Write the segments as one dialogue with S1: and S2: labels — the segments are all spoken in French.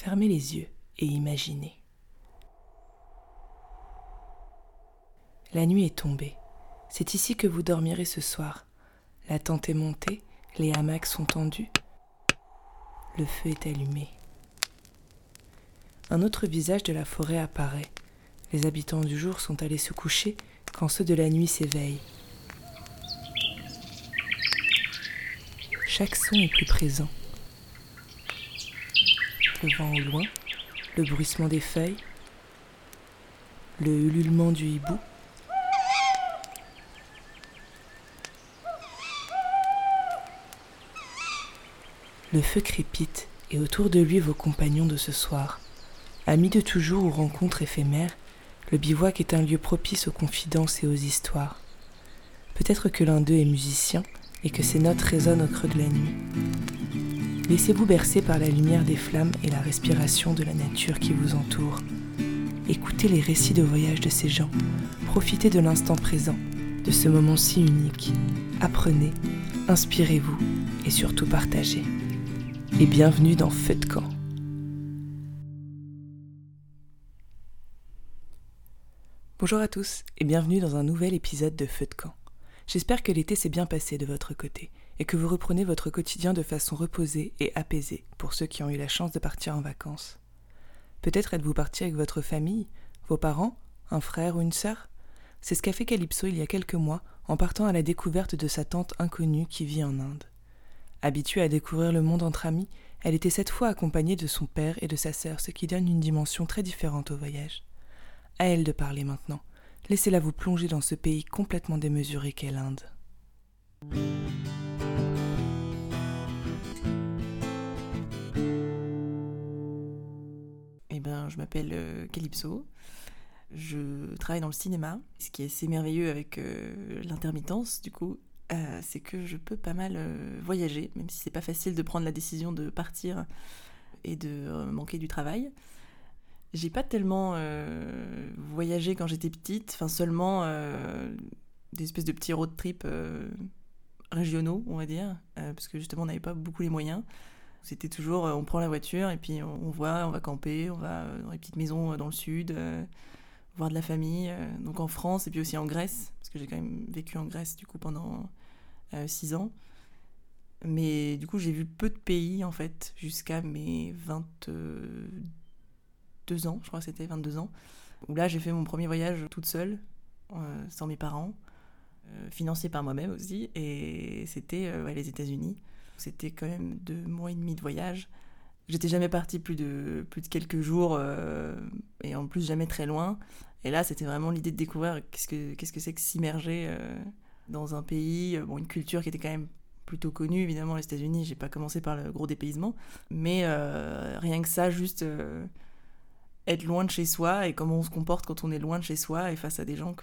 S1: Fermez les yeux et imaginez. La nuit est tombée. C'est ici que vous dormirez ce soir. La tente est montée, les hamacs sont tendus. Le feu est allumé. Un autre visage de la forêt apparaît. Les habitants du jour sont allés se coucher quand ceux de la nuit s'éveillent. Chaque son est plus présent. Le vent au loin, le bruissement des feuilles, le ululement du hibou. Le feu crépite et autour de lui vos compagnons de ce soir. Amis de toujours ou rencontres éphémères, le bivouac est un lieu propice aux confidences et aux histoires. Peut-être que l'un d'eux est musicien et que ses notes résonnent au creux de la nuit. Laissez-vous bercer par la lumière des flammes et la respiration de la nature qui vous entoure. Écoutez les récits de voyage de ces gens. Profitez de l'instant présent, de ce moment si unique. Apprenez, inspirez-vous et surtout partagez et bienvenue dans Feu de camp. Bonjour à tous et bienvenue dans un nouvel épisode de Feu de camp. J'espère que l'été s'est bien passé de votre côté et que vous reprenez votre quotidien de façon reposée et apaisée pour ceux qui ont eu la chance de partir en vacances. Peut-être êtes-vous parti avec votre famille, vos parents, un frère ou une sœur? C'est ce qu'a fait Calypso il y a quelques mois en partant à la découverte de sa tante inconnue qui vit en Inde. Habituée à découvrir le monde entre amis, elle était cette fois accompagnée de son père et de sa sœur, ce qui donne une dimension très différente au voyage. À elle de parler maintenant. Laissez-la vous plonger dans ce pays complètement démesuré qu'est l'Inde.
S2: Eh ben, je m'appelle euh, Calypso. Je travaille dans le cinéma, ce qui est assez merveilleux avec euh, l'intermittence, du coup, euh, c'est que je peux pas mal voyager, même si c'est pas facile de prendre la décision de partir et de manquer du travail. J'ai pas tellement voyagé quand j'étais petite, enfin seulement des espèces de petits road trips régionaux, on va dire, parce que justement on n'avait pas beaucoup les moyens. C'était toujours on prend la voiture et puis on, voit, on va camper, on va dans les petites maisons dans le sud, voir de la famille, donc en France et puis aussi en Grèce, parce que j'ai quand même vécu en Grèce du coup pendant 6 ans. Mais du coup, j'ai vu peu de pays en fait jusqu'à mes 22 ans, je crois que c'était 22 ans, où là j'ai fait mon premier voyage toute seule, euh, sans mes parents, euh, financé par moi-même aussi, et c'était euh, les États-Unis. C'était quand même deux mois et demi de voyage. J'étais jamais partie plus de, plus de quelques jours, et en plus jamais très loin. Et là, c'était vraiment l'idée de découvrir qu'est-ce que qu'est-ce que c'est que s'immerger dans un pays, euh, bon, une culture qui était quand même plutôt connue, évidemment, les États-Unis. J'ai pas commencé par le gros dépaysement, mais euh, rien que ça, juste euh, être loin de chez soi et comment on se comporte quand on est loin de chez soi et face à des gens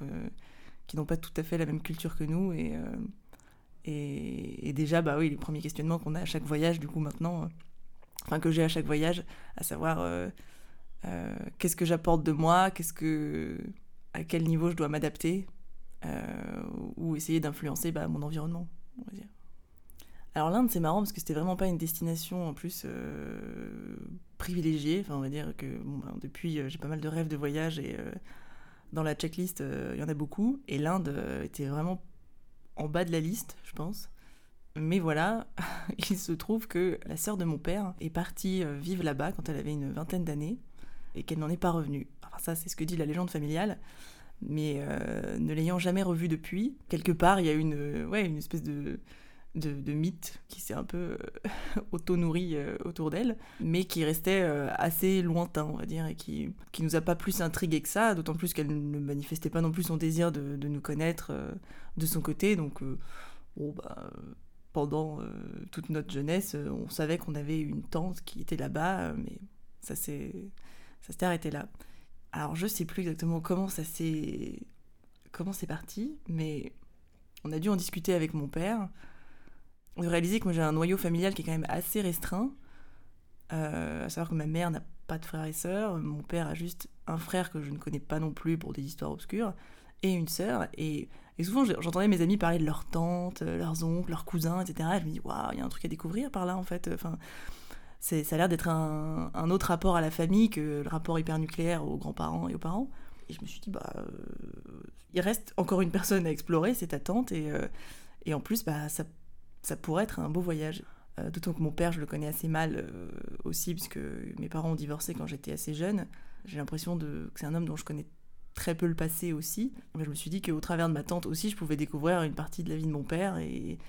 S2: qui n'ont pas tout à fait la même culture que nous. Et, et, déjà, bah oui, les premiers questionnements qu'on a à chaque voyage, du coup, maintenant, enfin, que j'ai à chaque voyage, à savoir qu'est-ce que j'apporte de moi, qu'est-ce que, à quel niveau je dois m'adapter euh, ou essayer d'influencer bah, mon environnement, on va dire. Alors l'Inde, c'est marrant parce que c'était vraiment pas une destination en plus euh, privilégiée. Enfin, on va dire que bah, depuis, euh, j'ai pas mal de rêves de voyage et dans la checklist, il y en a beaucoup. Et l'Inde était vraiment en bas de la liste, je pense. Mais voilà, il se trouve que la sœur de mon père est partie vivre là-bas quand elle avait une vingtaine d'années et qu'elle n'en est pas revenue. Enfin, ça, c'est ce que dit la légende familiale mais euh, ne l'ayant jamais revu depuis, quelque part, il y a une, euh, ouais, une espèce de, de, mythe qui s'est un peu euh, auto-nourri autour d'elle, mais qui restait assez lointain, on va dire, et qui, qui nous a pas plus intrigué que ça, d'autant plus qu'elle ne manifestait pas non plus son désir de, de nous connaître de son côté, donc bon, bah, pendant toute notre jeunesse, on savait qu'on avait une tante qui était là-bas, mais ça s'est arrêté là. Alors je sais plus exactement comment ça s'est comment c'est parti, mais on a dû en discuter avec mon père. On a réalisé que moi j'ai un noyau familial qui est quand même assez restreint. Euh, à savoir que ma mère n'a pas de frères et sœurs, mon père a juste un frère que je ne connais pas non plus pour des histoires obscures, et une sœur. Et, souvent j'entendais mes amis parler de leurs tantes, leurs oncles, leurs cousins, etc. Et je me dis, waouh, il y a un truc à découvrir par là en fait. Enfin, ça a l'air d'être un, autre rapport à la famille que le rapport hyper nucléaire aux grands-parents et aux parents. Et je me suis dit, bah, euh, il reste encore une personne à explorer, c'est ta tante, et, euh, et en plus, bah, ça, ça pourrait être un beau voyage. Euh, d'autant que mon père, je le connais assez mal aussi, puisque mes parents ont divorcé quand j'étais assez jeune. J'ai l'impression que c'est un homme dont je connais très peu le passé aussi. Mais je me suis dit qu'au travers de ma tante aussi, je pouvais découvrir une partie de la vie de mon père et,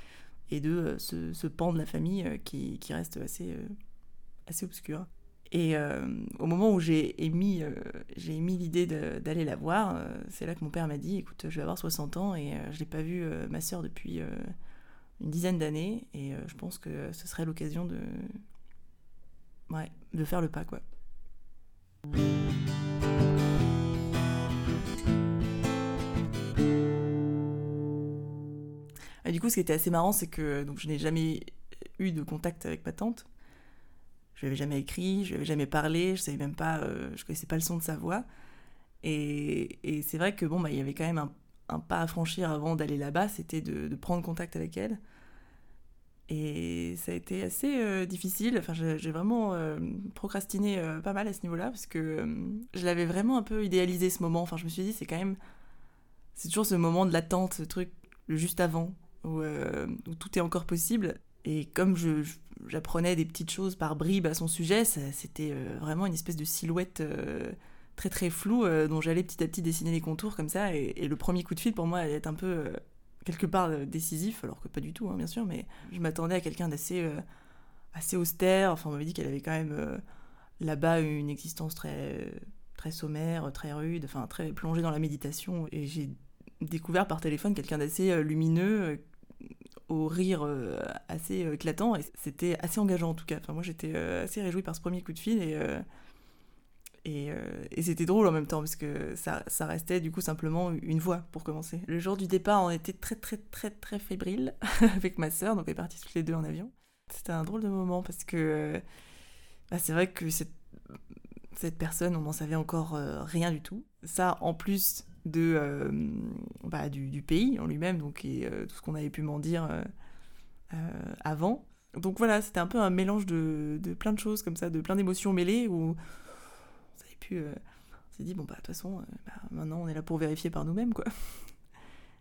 S2: de ce, ce, pan de la famille qui, qui reste assez, assez obscur. Et euh, au moment où j'ai émis, euh, émis l'idée d'aller la voir, euh, c'est là que mon père m'a dit écoute, je vais avoir 60 ans et je n'ai pas vu ma sœur depuis une dizaine d'années et je pense que ce serait l'occasion de, ouais, de faire le pas. quoi. Du coup, ce qui était assez marrant, c'est que donc, je n'ai jamais eu de contact avec ma tante je lui avais jamais écrit, je lui avais jamais parlé, je savais même pas, euh, je connaissais pas le son de sa voix. Et, et c'est vrai que bon, bah, il y avait quand même un, un pas à franchir avant d'aller là-bas, c'était de, prendre contact avec elle. Et ça a été assez euh, difficile. Enfin, j'ai vraiment euh, procrastiné euh, pas mal à ce niveau-là parce que je l'avais vraiment un peu idéalisé ce moment. Enfin, je me suis dit, c'est quand même. C'est toujours ce moment de l'attente, ce truc, juste avant, où, où tout est encore possible. Et comme j'apprenais des petites choses par bribes à son sujet, c'était vraiment une espèce de silhouette très très floue euh, dont j'allais petit à petit dessiner les contours comme ça. Et, le premier coup de fil pour moi allait être un peu quelque part décisif, alors que pas du tout, hein, bien sûr, mais je m'attendais à quelqu'un d'assez assez austère. Enfin, on m'avait dit qu'elle avait quand même là-bas une existence très, très sommaire, très rude, enfin très plongée dans la méditation. Et j'ai découvert par téléphone quelqu'un d'assez lumineux au rire euh, assez euh, éclatant et c'était assez engageant en tout cas. Enfin, moi j'étais euh, assez réjouie par ce premier coup de fil et, et, et c'était drôle en même temps parce que ça, ça, restait du coup simplement une voix pour commencer. Le jour du départ on était très très très très fébrile avec ma sœur donc on est partis toutes les deux en avion. C'était un drôle de moment parce que bah, c'est vrai que cette, cette personne on n'en savait encore rien du tout. Ça en plus de, euh, bah, du, pays en lui-même, donc et, euh, tout ce qu'on avait pu m'en dire euh, avant. Donc voilà, c'était un peu un mélange de, de, plein de choses comme ça, de plein d'émotions mêlées où pu, on s'est dit bon bah de toute façon, bah, maintenant on est là pour vérifier par nous-mêmes quoi.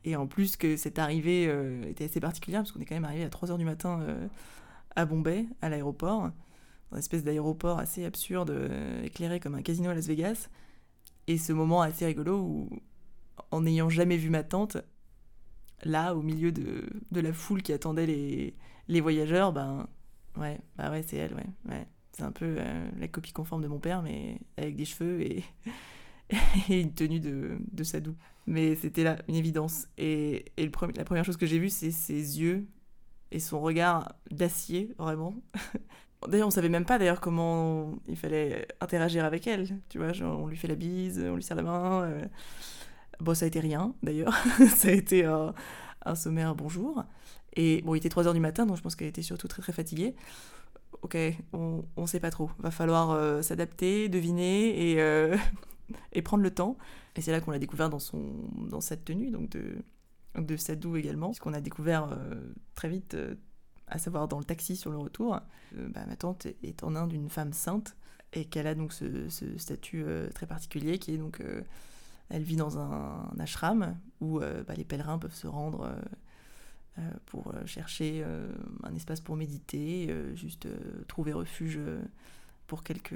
S2: Et en plus que cette arrivée était assez particulière parce qu'on est quand même arrivé à 3h du matin à Bombay, à l'aéroport, dans une espèce d'aéroport assez absurde, éclairé comme un casino à Las Vegas. Et ce moment assez rigolo où en n'ayant jamais vu ma tante, là, au milieu de, de la foule qui attendait les, les voyageurs, ben ouais, bah ouais, c'est elle, ouais, ouais. C'est un peu euh, la copie conforme de mon père, mais avec des cheveux et, une tenue de, de sadou. Mais c'était là, une évidence. Et, et le la première chose que j'ai vue, c'est ses yeux et son regard d'acier, vraiment. D'ailleurs, on savait même pas d'ailleurs comment il fallait interagir avec elle. Tu vois, on lui fait la bise, on lui serre la main. Euh. Bon, ça a été rien, d'ailleurs. ça a été sommaire bonjour. Et bon, il était 3h du matin, donc je pense qu'elle était surtout très très fatiguée. Ok, on, on sait pas trop. Va falloir euh, s'adapter, deviner et, euh, et prendre le temps. Et c'est là qu'on l'a découvert dans, son, dans cette tenue, donc de, de Sadou également, puisqu'on a découvert euh, très vite, à savoir dans le taxi sur le retour, bah, ma tante est en Inde une femme sainte et qu'elle a donc ce, ce statut très particulier qui est donc elle vit dans un, ashram où euh, bah, les pèlerins peuvent se rendre euh, euh, pour chercher un espace pour méditer, juste trouver refuge pour quelques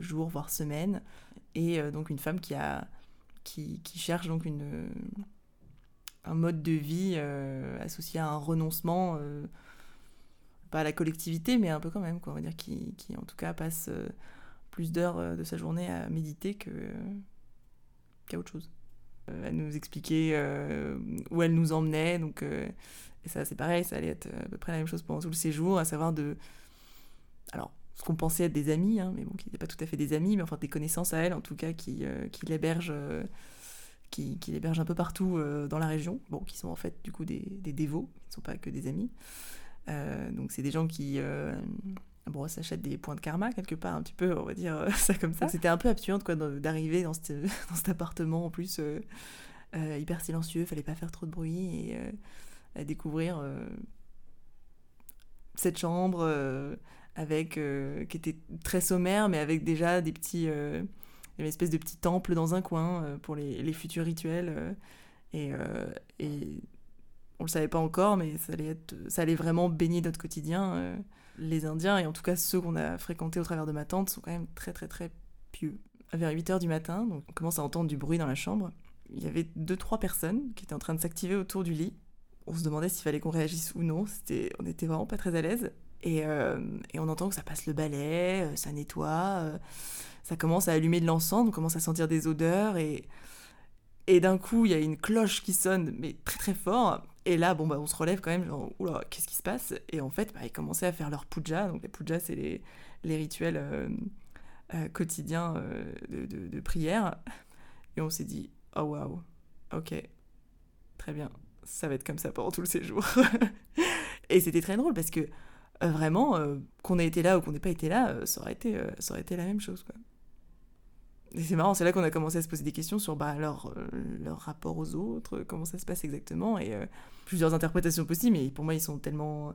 S2: jours, voire semaines. Et donc une femme qui, a, qui, cherche donc une, un mode de vie associé à un renoncement, pas à la collectivité, mais un peu quand même, quoi, on va dire, qui en tout cas passe plus d'heures de sa journée à méditer que qu'à autre chose. Euh, elle nous expliquait euh, où elle nous emmenait, donc euh, ça c'est pareil, ça allait être à peu près la même chose pendant tout le séjour, à savoir de, alors ce qu'on pensait être des amis, hein, mais bon qui n'étaient pas tout à fait des amis, mais enfin des connaissances à elle en tout cas qui, qui l'hébergent qui, qui l'hébergent un peu partout dans la région, bon qui sont en fait du coup des, des dévots, qui ne sont pas que des amis. donc c'est des gens qui bon, ça s'achète des points de karma quelque part, un petit peu, on va dire euh, ça comme ça. C'était un peu absurde quoi d'arriver dans, cet appartement en plus euh, euh, hyper silencieux, fallait pas faire trop de bruit et à découvrir cette chambre avec, qui était très sommaire, mais avec déjà des petits, une espèce de petit temple dans un coin pour les, les, futurs rituels. et, et on le savait pas encore, mais ça allait, être, ça allait vraiment baigner notre quotidien. Les Indiens, et en tout cas ceux qu'on a fréquentés au travers de ma tante, sont quand même très très très pieux. Vers 8 h du matin, donc on commence à entendre du bruit dans la chambre. Il y avait deux trois personnes qui étaient en train de s'activer autour du lit. On se demandait s'il fallait qu'on réagisse ou non. On était vraiment pas très à l'aise. Et, euh, et, on entend que ça passe le balai, euh, ça nettoie, euh, ça commence à allumer de l'encens, on commence à sentir des odeurs et, et d'un coup il y a une cloche qui sonne mais très très fort. Et là bon bah on se relève quand même genre oula qu'est-ce qui se passe? Et en fait bah, ils commençaient à faire leur puja, donc les pujas c'est les, les rituels quotidiens de, de, prière. Et on s'est dit oh waouh, ok, très bien, ça va être comme ça pendant tout le séjour. et c'était très drôle parce que euh, vraiment, euh, qu'on ait été là ou qu'on n'ait pas été là, euh, ça, aurait été, ça aurait été la même chose. C'est marrant, c'est là qu'on a commencé à se poser des questions sur bah, leur, leur rapport aux autres, comment ça se passe exactement, et plusieurs interprétations possibles, mais pour moi, ils sont tellement,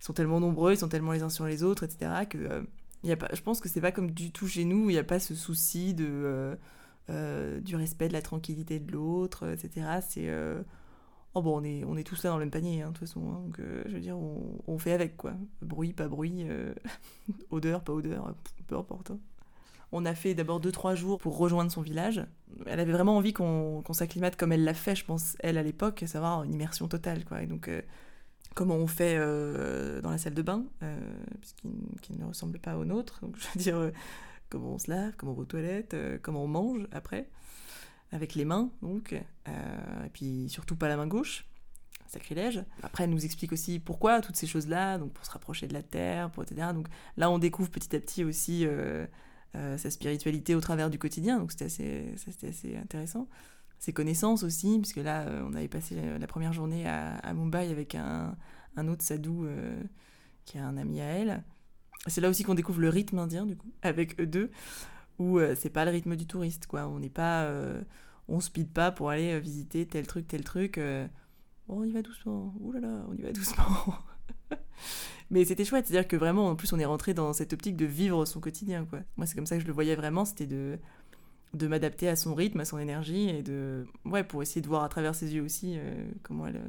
S2: ils sont tellement nombreux, ils sont tellement les uns sur les autres, etc., que y a pas, je pense que c'est pas comme du tout chez nous, il n'y a pas ce souci de euh, du respect de la tranquillité de l'autre, etc. C'est euh, oh bon, on est on est tous là dans le même panier hein, de toute façon. Hein, donc euh, je veux dire, on, fait avec quoi. Bruit, pas bruit, odeur, pas odeur, peu importe. Hein. On a fait d'abord 2-3 jours pour rejoindre son village. Elle avait vraiment envie qu'on s'acclimate comme elle l'a fait, je pense, elle à l'époque, à savoir une immersion totale. Quoi. Et donc, comment on fait dans la salle de bain, puisqu'il ne ressemble pas au nôtre. Donc, je veux dire, comment on se lave, comment on va aux toilettes, euh, comment on mange après, avec les mains donc, euh, et puis surtout pas la main gauche, sacrilège. Après, elle nous explique aussi pourquoi toutes ces choses-là, donc pour se rapprocher de la terre, pour etc. Donc là, on découvre petit à petit aussi euh, sa spiritualité au travers du quotidien, donc c'était assez, assez intéressant. Ses connaissances aussi, puisque là, on avait passé la première journée à, Mumbai avec un, un autre sadou qui est un ami à elle. C'est là aussi qu'on découvre le rythme indien, du coup, avec eux deux, où euh, c'est pas le rythme du touriste, quoi. On n'est pas. Euh, on speed pas pour aller euh, visiter tel truc, tel truc. on y va doucement. Là, on y va doucement. Mais c'était chouette, c'est-à-dire que vraiment, en plus, on est rentré dans cette optique de vivre son quotidien, quoi. Moi, c'est comme ça que je le voyais vraiment, c'était de de m'adapter à son rythme, à son énergie, et de ouais pour essayer de voir à travers ses yeux aussi comment elle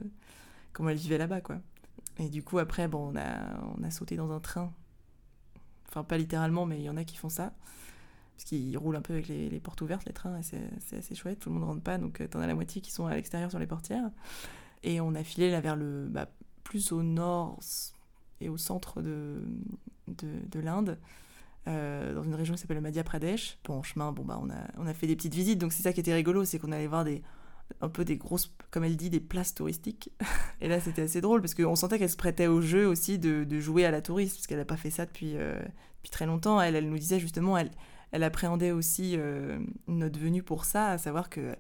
S2: comment elle vivait là-bas, quoi. Et du coup, après, bon, on a on a sauté dans un train Enfin, pas littéralement, mais il y en a qui font ça. Parce qu'ils roulent un peu avec les, portes ouvertes, les trains, et c'est assez chouette. Tout le monde rentre pas, donc euh, t'en as la moitié qui sont à l'extérieur sur les portières. Et on a filé là vers le. Bah, plus au nord et au centre de, de, l'Inde. Euh, dans une région qui s'appelle le Madhya Pradesh. Bon, en chemin, bon, bah, on, a, on a fait des petites visites, donc c'est ça qui était rigolo, c'est qu'on allait voir des, un peu des grosses, comme elle dit, des places touristiques. Et là, c'était assez drôle parce qu'on sentait qu'elle se prêtait au jeu aussi de, de jouer à la touriste, parce qu'elle n'a pas fait ça depuis, euh, depuis très longtemps. Elle, elle nous disait justement, elle, elle appréhendait aussi euh, notre venue pour ça, à savoir que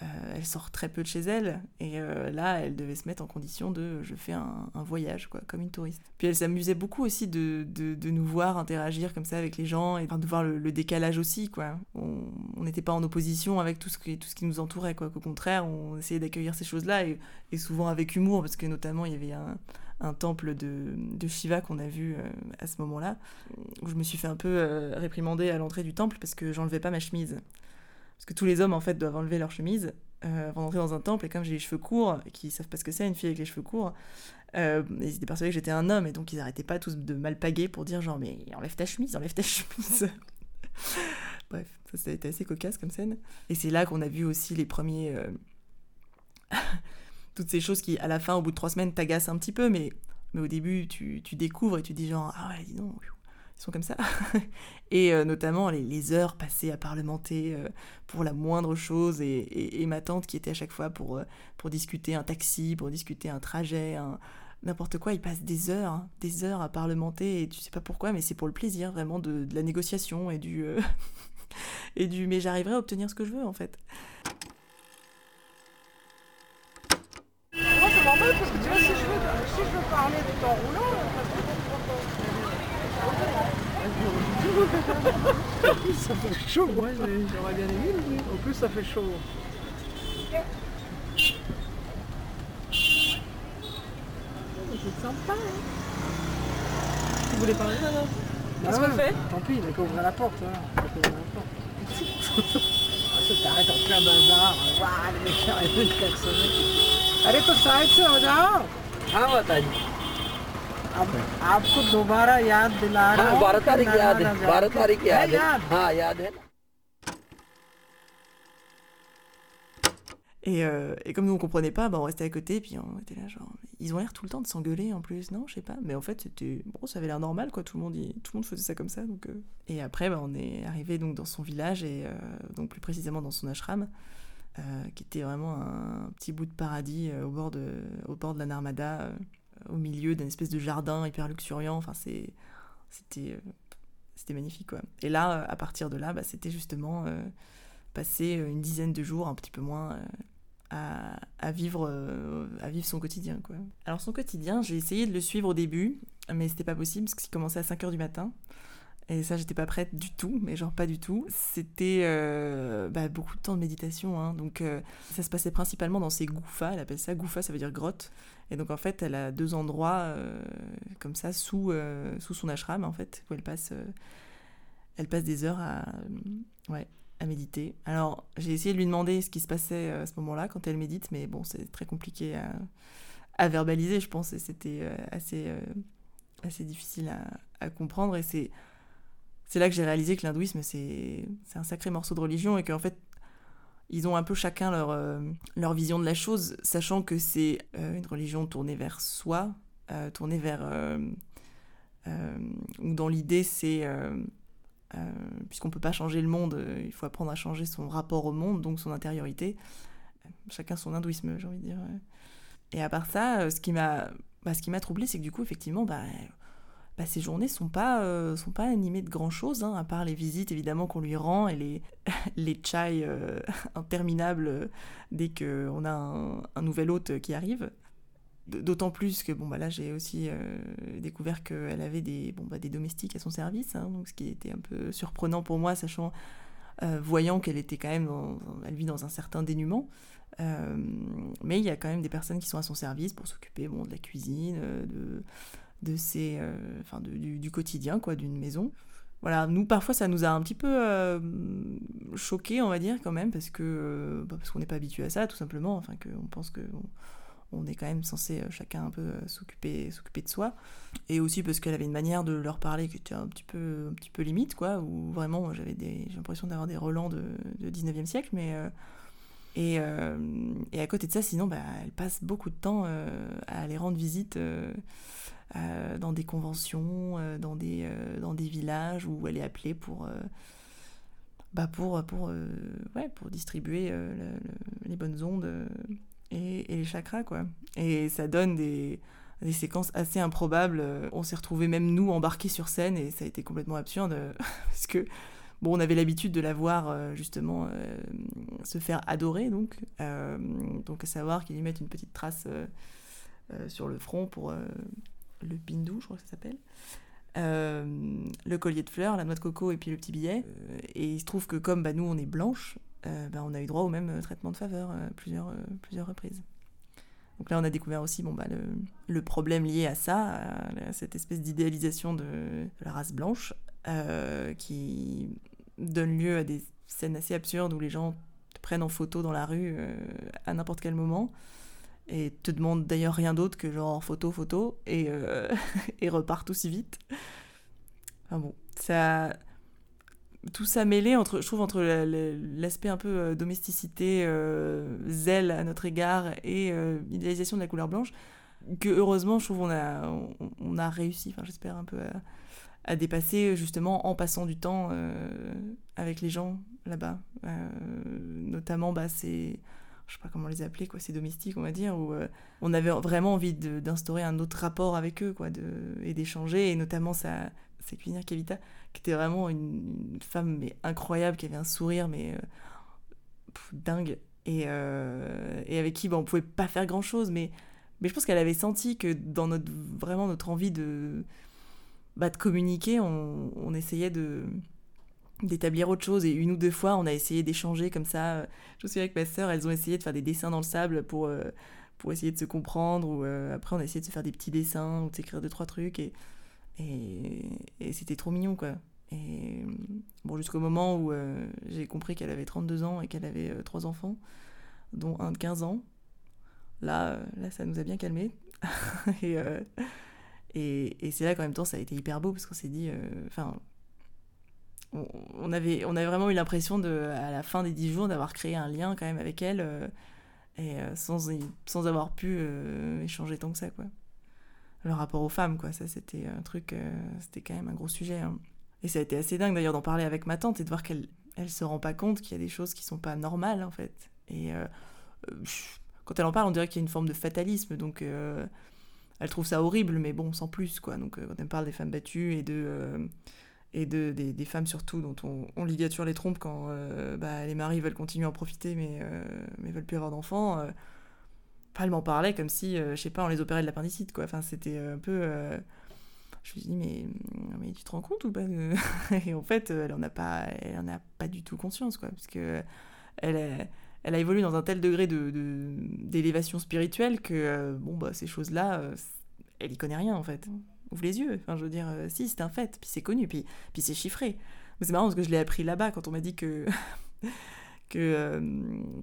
S2: elle sort très peu de chez elle et euh, là elle devait se mettre en condition de je fais un, voyage quoi comme une touriste. Puis elle s'amusait beaucoup aussi de, de, nous voir interagir comme ça avec les gens et de voir le, décalage aussi quoi. On n'était pas en opposition avec tout ce qui tout ce qui nous entourait quoi qu'au contraire on essayait d'accueillir ces choses là et, souvent avec humour parce que notamment il y avait un, temple de, de Shiva qu'on a vu euh, à ce moment là où je me suis fait un peu réprimander à l'entrée du temple parce que j'enlevais pas ma chemise parce que tous les hommes, en fait, doivent enlever leur chemise euh, avant d'entrer dans un temple. Et comme j'ai les cheveux courts, et qu'ils savent pas ce que c'est, une fille avec les cheveux courts, euh, ils étaient persuadés que j'étais un homme. Et donc, ils arrêtaient pas tous de malpaguer pour dire genre, mais enlève ta chemise, enlève ta chemise. Bref, ça, a été assez cocasse comme scène. Et c'est là qu'on a vu aussi les premiers. Euh, toutes ces choses qui, à la fin, au bout de trois semaines, t'agacent un petit peu, mais, au début, tu, découvres et tu dis genre, ah ouais, dis donc, comme ça. et euh, notamment les, heures passées à parlementer euh, pour la moindre chose. Et, ma tante qui était à chaque fois pour, euh, pour discuter un taxi, pour discuter un trajet, n'importe quoi. Ils passent des heures, des heures à parlementer. Et tu sais pas pourquoi, mais c'est pour le plaisir vraiment de, la négociation et du, et du mais j'arriverai à obtenir ce que je veux en fait.
S3: Moi, parce que tu vois, si je veux, je ça fait chaud. Moi, ouais, j'aurais bien aimé. En plus, ça fait chaud. C'est sympa. Hein.
S2: Vous voulez parler alors Qu'est-ce qu'on fait
S3: Tant pis, il a qu'à ouvrir la porte. Hein. Ah, ça t'arrête en plein bazar. Hein. Waouh, les mecs. Allez, pour ça, arrête ça, on dehors Ah,
S4: on va
S3: अब आपको दोबारा याद दिला रहा
S4: हाँ
S3: हूँ
S4: बारह
S3: कि
S4: तारीख याद
S3: नाना
S4: है
S3: जाके-
S4: बारह तारीख याद
S3: है
S4: है
S3: याद
S4: हाँ याद है ना
S2: Et, euh, et comme nous on comprenait pas, bah, on restait à côté, puis on était là genre, ils ont l'air tout le temps de s'engueuler en plus, non, je sais pas. Mais en fait c'était, bon, ça avait l'air normal quoi, tout le monde, y- tout le monde faisait ça comme ça. Donc, euh. Et après bah, on est arrivé donc dans son village et euh, donc plus précisément dans son ashram, euh, qui était vraiment un petit bout de paradis euh, au bord de, au bord de la Narmada, euh, au milieu d'un espèce de jardin hyper luxuriant. Enfin euh, c'était magnifique quoi. Et là, euh, à partir de là, bah, c'était justement euh, passer une dizaine de jours, un petit peu moins. à, à vivre, à vivre son quotidien. Quoi. Alors son quotidien, j'ai essayé de le suivre au début, mais c'était pas possible parce qu'il commençait à 5h du matin. Et ça, j'étais pas prête du tout, mais genre pas du tout. C'était bah, beaucoup de temps de méditation. hein. Donc ça se passait principalement dans ses gouffas, elle appelle ça gouffas, ça veut dire grotte. Et donc en fait, elle a deux endroits euh, comme ça sous, euh, sous son ashram, en fait, où elle passe, euh, elle passe des heures à, ouais, à méditer. Alors, j'ai essayé de lui demander ce qui se passait à ce moment-là quand elle médite, mais bon, c'est très compliqué à, verbaliser, je pense, et c'était assez, assez difficile à, comprendre. Et c'est c'est là que j'ai réalisé que l'hindouisme, c'est un sacré morceau de religion et qu'en fait, ils ont un peu chacun leur, euh, leur vision de la chose, sachant que c'est euh, une religion tournée vers soi, euh, tournée vers... où dans l'idée, c'est... puisqu'on ne peut pas changer le monde, il faut apprendre à changer son rapport au monde, donc son intériorité. Chacun son hindouisme, j'ai envie de dire. Et à part ça, ce qui m'a bah, troublé, c'est que du coup, effectivement, bah, bah, ces journées sont pas, euh, sont pas animées de grand-chose, hein, à part les visites, évidemment, qu'on lui rend et les, les chai euh, interminables euh, dès qu'on a un, nouvel hôte qui arrive. D'autant plus que bon bah là j'ai aussi découvert qu'elle avait des bon bah des domestiques à son service, hein, donc ce qui était un peu surprenant pour moi, sachant voyant qu'elle était quand même elle vit dans un certain dénuement. Mais il y a quand même des personnes qui sont à son service pour s'occuper bon de la cuisine, de de ses euh, enfin de- du, quotidien quoi d'une maison. Voilà, nous parfois ça nous a un petit peu euh, choqué on va dire quand même parce que euh, bah, parce qu'on n'est pas habitué à ça tout simplement, enfin que on pense que on- est quand même censé chacun un peu s'occuper s'occuper de soi et aussi parce qu'elle avait une manière de leur parler qui était un petit peu un petit peu limite quoi où vraiment j'avais des j'ai l'impression d'avoir des relents de, de 19e siècle mais et, et à côté de ça sinon bah, elle passe beaucoup de temps à aller rendre visite euh, dans des conventions euh, dans des euh, dans des villages où elle est appelée pour bah pour pour ouais pour distribuer le- le- les bonnes ondes et, les chakras quoi et ça donne des des séquences assez improbables. On s'est retrouvés même nous embarqués sur scène et ça a été complètement absurde parce que bon, on avait l'habitude de la voir justement se faire adorer donc donc à savoir qu'ils lui mettent une petite trace sur le front pour le bindou, je crois que ça s'appelle. Euh, le collier de fleurs, la noix de coco et puis le petit billet. Euh, et il se trouve que comme bah, nous on est blanche, euh, bah, on a eu droit au même euh, traitement de faveur plusieurs, plusieurs reprises. Donc là, on a découvert aussi bon, bah, le, problème lié à ça, à, cette espèce d'idéalisation de, la race blanche, qui donne lieu à des scènes assez absurdes où les gens prennent en photo dans la rue à n'importe quel moment et te demandent d'ailleurs rien d'autre que genre photo, photo, et, euh, et repartent aussi vite. Enfin bon, ça tout ça mêlé entre je trouve entre la- la- l'aspect un peu euh, domesticité euh, zèle à notre égard et euh, de la couleur blanche que heureusement je trouve on a on, a réussi enfin j'espère un peu à, à dépasser justement en passant du temps euh, avec les gens là-bas notamment bah c'est je sais pas comment les appeler quoi ces domestiques on va dire où euh, on avait vraiment envie d'instaurer un autre rapport avec eux quoi de et d'échanger et notamment sa sa cuisinière Kavita qui était vraiment une, femme mais incroyable, qui avait un sourire mais euh, dingue. Et, euh, et avec qui bah, on pouvait pas faire grand chose mais mais je pense qu'elle avait senti que dans notre vraiment notre envie de bah, de communiquer on, on essayait de d'établir autre chose et une ou deux fois on a essayé d'échanger comme ça je me souviens avec ma sœur elles ont essayé de faire des dessins dans le sable pour euh, pour essayer de se comprendre ou euh, après on a essayé de se faire des petits dessins ou de s'écrire deux trois trucs et Et, c'était trop mignon, quoi. Et bon, jusqu'au moment où euh, j'ai compris qu'elle avait 32 ans et qu'elle avait trois enfants, dont un de 15 ans. Là, là ça nous a bien calmés. et, et, c'est là qu'en même temps, ça a été hyper beau parce qu'on s'est dit. Enfin. On, avait, on vraiment eu l'impression, de, à la fin des 10 jours, d'avoir créé un lien quand même avec elle. euh, et euh, sans, sans avoir pu euh, échanger tant que ça, quoi. Le rapport aux femmes, quoi, ça c'était un truc, c'était quand même un gros sujet. hein. Et ça a été assez dingue d'ailleurs d'en parler avec ma tante et de voir qu'elle elle se rend pas compte qu'il y a des choses qui sont pas normales en fait. Et quand elle en parle, on dirait qu'il y a une forme de fatalisme, donc elle trouve ça horrible, mais bon, sans plus quoi. Donc quand elle parle des femmes battues et de et de des, femmes surtout dont on, on ligature les trompes quand euh, bah, les maris veulent continuer à en profiter mais euh, veulent plus avoir d'enfants. euh, elle m'en parlait comme si, euh, je sais pas, on les opérait de l'appendicite. Enfin, c'était un peu. euh, je me suis dit, mais, mais tu te rends compte ou pas Et en fait, elle en a pas, a pas du tout conscience, quoi, parce que elle, a- elle a évolué dans un tel degré de, de- d'élévation spirituelle que, bon, bah, ces choses-là, euh, elle y connaît rien, en fait. Ouvre les yeux. Enfin, je veux dire, euh, si, c'est un fait, puis c'est connu, puis, puis c'est chiffré. Mais c'est marrant parce que je l'ai appris là-bas quand on m'a dit que. Que, euh,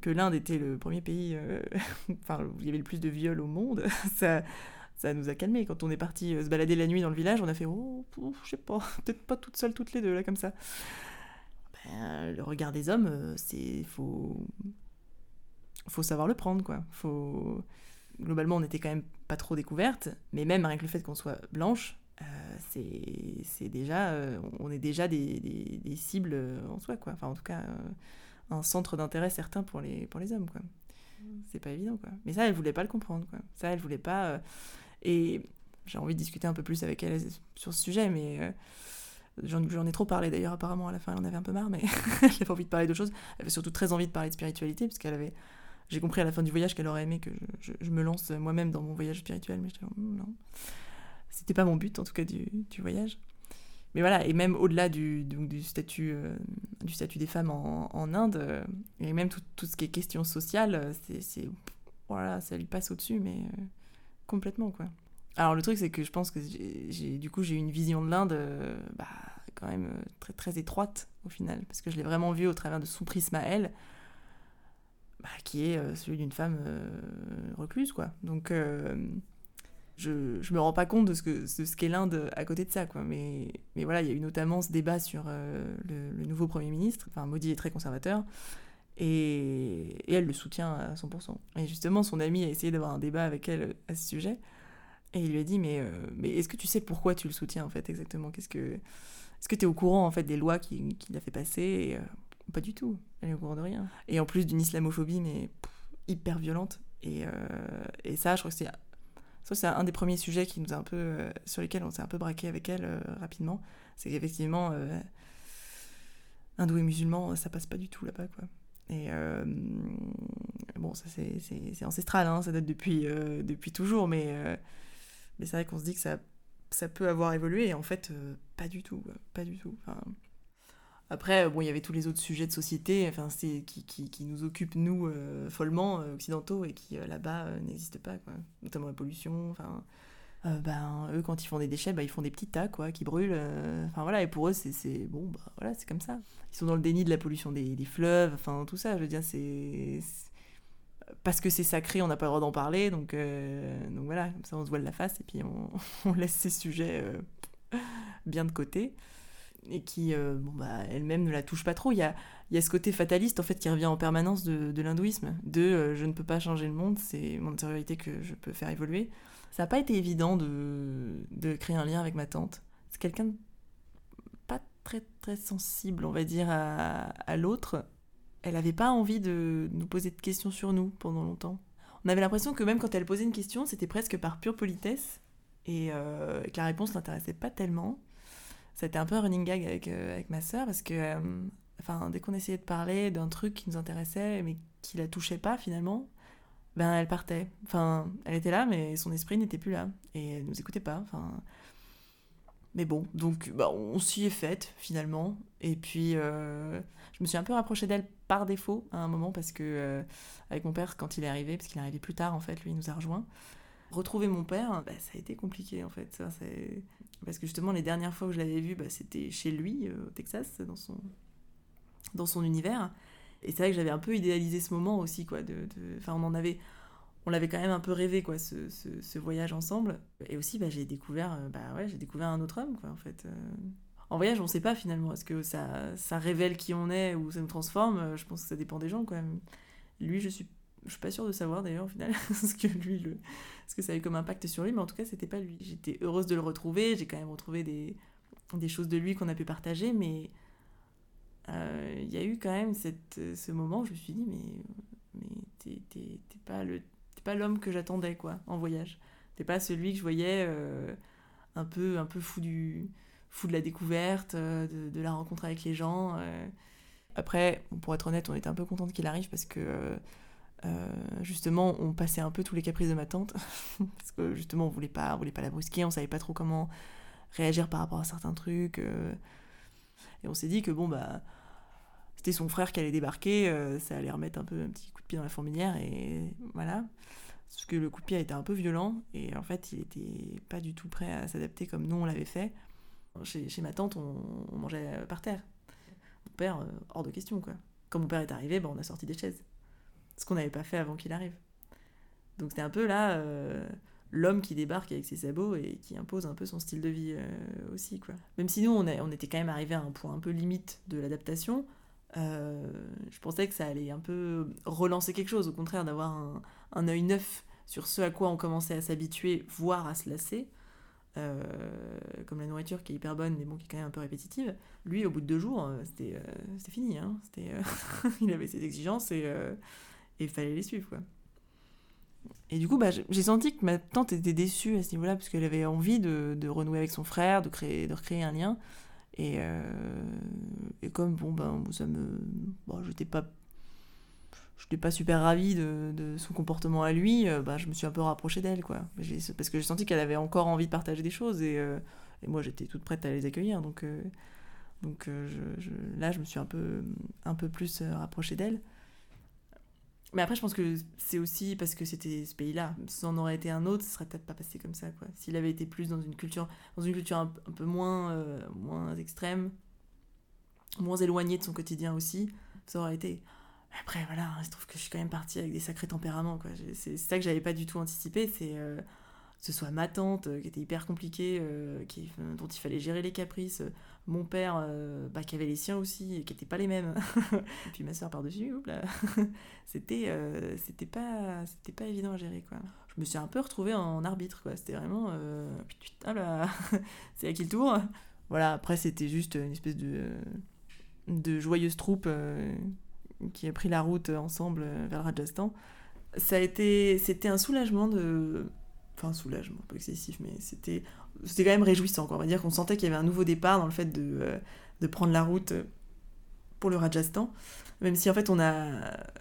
S2: que l'Inde était le premier pays euh, enfin, où il y avait le plus de viols au monde, ça, ça nous a calmés. Quand on est parti se balader la nuit dans le village, on a fait oh, je sais pas, peut-être pas toutes seules toutes les deux là comme ça. Ben, le regard des hommes, c'est faut faut savoir le prendre quoi. Faut globalement on était quand même pas trop découvertes, mais même avec le fait qu'on soit blanche, euh, c'est c'est déjà euh, on est déjà des, des- des cibles en soi quoi. Enfin en tout cas euh, un centre d'intérêt certain pour les pour les hommes quoi. C'est pas évident quoi. Mais ça elle voulait pas le comprendre quoi. Ça elle voulait pas et j'ai envie de discuter un peu plus avec elle sur ce sujet, mais j'en j'en ai trop parlé d'ailleurs, apparemment, à la fin, elle en avait un peu marre, mais elle avait envie de parler d'autre chose. Elle avait surtout très envie de parler de spiritualité, parce qu'elle avait. J'ai compris à la fin du voyage qu'elle aurait aimé que je, me lance moi-même dans mon voyage spirituel, mais j'étais non. C'était pas mon but, en tout cas, du, voyage. Mais voilà, et même au-delà du, euh, statut des femmes en, Inde, euh, et même tout, ce qui est question sociale, euh, c'est. Voilà, ça lui passe au-dessus, mais complètement, quoi. Alors le truc c'est que je pense que du coup j'ai eu une vision de l'Inde bah, quand même très très étroite au final parce que je l'ai vraiment vue au travers de son prisme à elle bah, qui est euh, celui d'une femme euh, recluse quoi. Donc euh, je, je me rends pas compte de ce que ce qu'est l'Inde à côté de ça quoi. Mais mais voilà il y a eu notamment ce débat sur le, nouveau premier ministre. Enfin Modi est très conservateur. Et, et elle le soutient à 100%. Et justement, son ami a essayé d'avoir un débat avec elle à ce sujet. Et il lui a dit mais, mais est-ce que tu sais pourquoi tu le soutiens en fait exactement? Qu'est-ce que est-ce que tu es au courant en fait des lois qu'il qu'il a fait passer? Pas du tout. Elle est au courant de rien. Et en plus d'une islamophobie mais hyper violente. Et, euh, et ça, je crois que c'est un des premiers sujets qui nous a un peu euh, sur lesquels on s'est un peu braqué avec elle euh, rapidement. C'est qu'effectivement euh, hindou et musulman ça passe pas du tout là-bas quoi. Et bon, ça c'est- c'est c'est ancestral, hein, ça date depuis, toujours, mais, c'est vrai qu'on se dit que ça, peut avoir évolué, et en fait, pas du tout, pas du tout. Enfin, après, bon, il y avait tous les autres sujets de société enfin, qui, qui, qui nous occupent, nous, euh, follement, euh, occidentaux, et qui, euh, là-bas, euh, n'existent pas, quoi. Notamment la pollution, enfin... euh, ben, eux, quand ils font des déchets, ben, ils font des petits tas, quoi, qui brûlent. euh, voilà, et pour eux, c'est... Bon, bah, voilà, c'est comme ça. Ils sont dans le déni de la pollution des, fleuves, enfin, tout ça, je veux dire, c'est... Parce que c'est sacré, on n'a pas le droit d'en parler, donc, euh, donc voilà, comme ça, on se voile la face, et puis on, laisse ces sujets euh, bien de côté et qui, euh, bon, bah, elle-même ne la touche pas trop. Il y a, y a ce côté fataliste, en fait, qui revient en permanence de, l'hindouisme, de euh, je ne peux pas changer le monde, c'est mon intériorité que je peux faire évoluer. Ça n'a pas été évident de, de créer un lien avec ma tante. C'est quelqu'un de pas très, très sensible, on va dire, à, à l'autre. Elle n'avait pas envie de nous poser de questions sur nous pendant longtemps. On avait l'impression que même quand elle posait une question, c'était presque par pure politesse, et euh, que la réponse l'intéressait pas tellement. C'était un peu un running gag avec, euh, avec ma sœur parce que euh, enfin, dès qu'on essayait de parler d'un truc qui nous intéressait mais qui la touchait pas finalement, ben elle partait. Enfin, elle était là mais son esprit n'était plus là et elle nous écoutait pas. Enfin, mais bon, donc bah, on s'y est faite finalement. Et puis euh, je me suis un peu rapprochée d'elle par défaut à un moment parce que avec mon père quand il est arrivé, parce qu'il est arrivé plus tard en fait, lui il nous a rejoint. Retrouver mon père, bah, ça a été compliqué en fait. Ça, Parce que justement, les dernières fois où je l'avais vu, bah, c'était chez lui, au Texas, dans son, dans son univers. Et c'est vrai que j'avais un peu idéalisé ce moment aussi, quoi. De, Enfin, on en avait on l'avait quand même un peu rêvé quoi ce, ce, voyage ensemble et aussi bah, j'ai découvert bah ouais j'ai découvert un autre homme quoi en fait en voyage on sait pas finalement est-ce que ça, ça révèle qui on est ou ça nous transforme je pense que ça dépend des gens quand même lui je suis je suis pas sûre de savoir d'ailleurs au final ce que lui le ce que ça a eu comme impact sur lui mais en tout cas c'était pas lui. J'étais heureuse de le retrouver j'ai quand même retrouvé des, des choses de lui qu'on a pu partager mais euh, il y a eu quand même cette, ce moment où je me suis dit mais mais t'es pas le l'homme que j'attendais quoi en voyage. T'es pas celui que je voyais euh, un peu un peu fou du fou de la découverte euh, de, de, la rencontre avec les gens après pour être honnête on était un peu contente qu'il arrive parce que justement on passait un peu tous les caprices de ma tante parce que justement on voulait pas on voulait pas la brusquer on savait pas trop comment réagir par rapport à certains trucs et on s'est dit que bon bah c'était son frère qui allait débarquer, euh, ça allait remettre un peu un petit coup de pied dans la fourmilière et voilà. Parce que le coup de pied a été un peu violent et en fait il était pas du tout prêt à s'adapter comme nous on l'avait fait. Chez, ma tante on, mangeait par terre. Mon père euh, hors de question quoi. Quand mon père est arrivé, bah, on a sorti des chaises. Ce qu'on n'avait pas fait avant qu'il arrive. Donc c'était un peu là euh, l'homme qui débarque avec ses sabots et qui impose un peu son style de vie aussi quoi. Même si nous on, on était quand même arrivé à un point un peu limite de l'adaptation, euh, je pensais que ça allait un peu relancer quelque chose, au contraire d'avoir un, un œil neuf sur ce à quoi on commençait à s'habituer, voire à se lasser. Euh, comme la nourriture qui est hyper bonne mais bon qui est quand même un peu répétitive lui au bout de deux jours euh, c'était fini hein. il avait ses exigences et il fallait les suivre quoi et du coup bah, j'ai senti que ma tante était déçue à ce niveau là parce qu'elle avait envie de, de, renouer avec son frère de créer de recréer un lien et, euh, et comme, bon, ben, ça me. J'étais pas. J'étais pas super ravie de, de, son comportement à lui, euh, bah, je me suis un peu rapprochée d'elle, quoi. Parce que j'ai senti qu'elle avait encore envie de partager des choses et, euh, et moi j'étais toute prête à les accueillir. Donc, donc là, je me suis un peu, un peu plus rapprochée d'elle. Mais après, je pense que c'est aussi parce que c'était ce pays-là. Si on aurait été un autre, ce serait peut-être pas passé comme ça, quoi. S'il avait été plus dans une culture, dans une culture un, peu moins, euh, moins extrême, moins éloignée de son quotidien aussi, ça aurait été. Après, voilà, il se trouve que je suis quand même partie avec des sacrés tempéraments, quoi. C'est ça que j'avais pas du tout anticipé, c'est euh, que ce soit ma tante, euh, qui était hyper compliquée, qui, dont il fallait gérer les caprices, mon père euh, bah, qui avait les siens aussi qui n'étaient pas les mêmes. Et puis ma soeur par-dessus c'était euh, c'était pas c'était pas évident à gérer quoi. Je me suis un peu retrouvée en arbitre c'était vraiment euh, là. C'est à qui le tour? Voilà après c'était juste une espèce de de joyeuse troupe qui a pris la route ensemble vers le Rajasthan. Ça a été c'était un soulagement de enfin soulagement peu excessif mais c'était c'était quand même réjouissant. Quoi. On va dire qu'on sentait qu'il y avait un nouveau départ dans le fait de, euh, de prendre la route euh, pour le Rajasthan. Même si en fait on, a,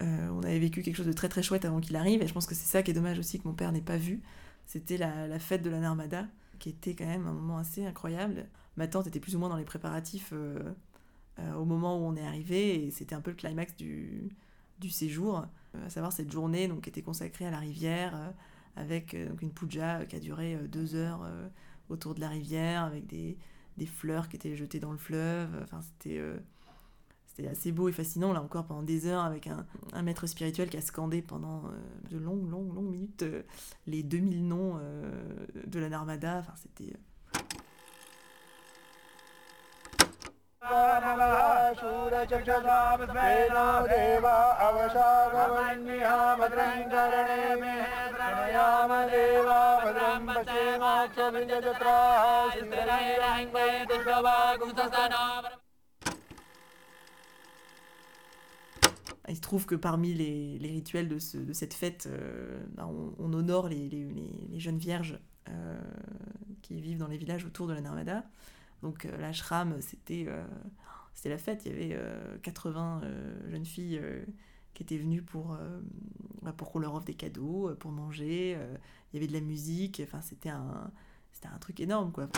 S2: euh, on avait vécu quelque chose de très très chouette avant qu'il arrive. Et je pense que c'est ça qui est dommage aussi que mon père n'ait pas vu. C'était la, la, fête de la Narmada, qui était quand même un moment assez incroyable. Ma tante était plus ou moins dans les préparatifs au moment où on est arrivé. Et c'était un peu le climax du, du séjour. à savoir cette journée donc, qui était consacrée à la rivière. avec donc, une puja qui a duré deux heures autour de la rivière avec des, fleurs qui étaient jetées dans le fleuve. Euh, c'était assez beau et fascinant, là encore, pendant des heures, avec un, maître spirituel qui a scandé pendant euh, de longues, longues, longues minutes euh, les 2000 noms de la Narmada. Il se trouve que parmi les, rituels de, ce, de, cette fête, euh, bah, on, on, honore les jeunes vierges euh, qui vivent dans les villages autour de la Narmada. Donc euh, l'ashram, c'était euh, c'était la fête. Il y avait 80 jeunes filles qui étaient venues pour, bah, pour qu'on leur offre des cadeaux, pour manger. il y avait de la musique. Enfin, c'était un, truc énorme, quoi.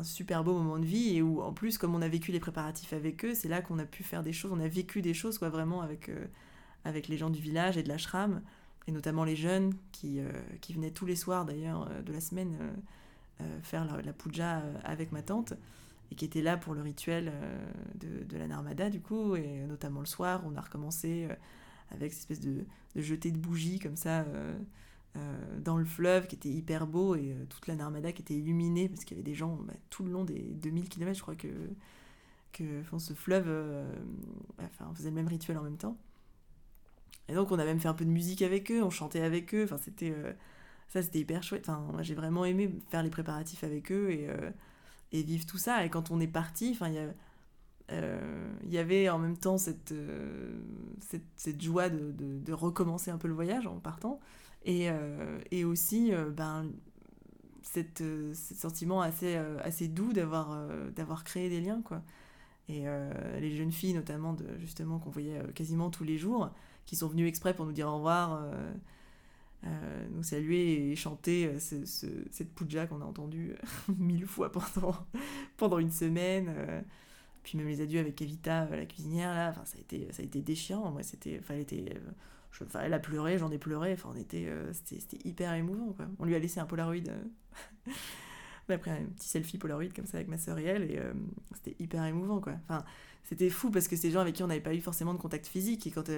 S2: Un super beau moment de vie et où en plus comme on a vécu les préparatifs avec eux c'est là qu'on a pu faire des choses on a vécu des choses quoi vraiment avec avec les gens du village et de l'ashram et notamment les jeunes qui, qui venaient tous les soirs d'ailleurs de la semaine faire la, la, puja avec ma tante et qui étaient là pour le rituel de, la Narmada du coup et notamment le soir on a recommencé avec cette espèce de, de jeté de bougies comme ça euh, dans le fleuve qui était hyper beau et euh, toute la Narmada qui était illuminée parce qu'il y avait des gens bah, tout le long des 2000 km, je crois que, que ce fleuve euh, enfin, on faisait le même rituel en même temps. Et donc on a même fait un peu de musique avec eux, on chantait avec eux, enfin c'était ça c'était hyper chouette. Enfin, j'ai vraiment aimé faire les préparatifs avec eux et, et vivre tout ça. Et quand on est parti, enfin il y avait en même temps cette, cette, joie de, de, recommencer un peu le voyage en partant, et, euh, et aussi, euh, ben, cette, euh, ce sentiment assez, assez doux d'avoir d'avoir créé des liens, quoi. Et les jeunes filles, notamment, justement, qu'on voyait quasiment tous les jours, qui sont venues exprès pour nous dire au revoir, nous saluer et chanter cette puja qu'on a entendue mille fois pendant, pendant une semaine. puis même les adieux avec Evita, la cuisinière, là, enfin, ça, a été, ça a été déchirant. Moi, c'était, elle a pleuré, j'en ai pleuré, enfin, on était, euh, c'était, hyper émouvant. Quoi. On lui a laissé un Polaroid. Euh, on a pris un petit selfie Polaroid comme ça avec ma sœur et elle, et euh, c'était hyper émouvant. Quoi. Enfin, c'était fou parce que c'est des gens avec qui on n'avait pas eu forcément de contact physique, et quand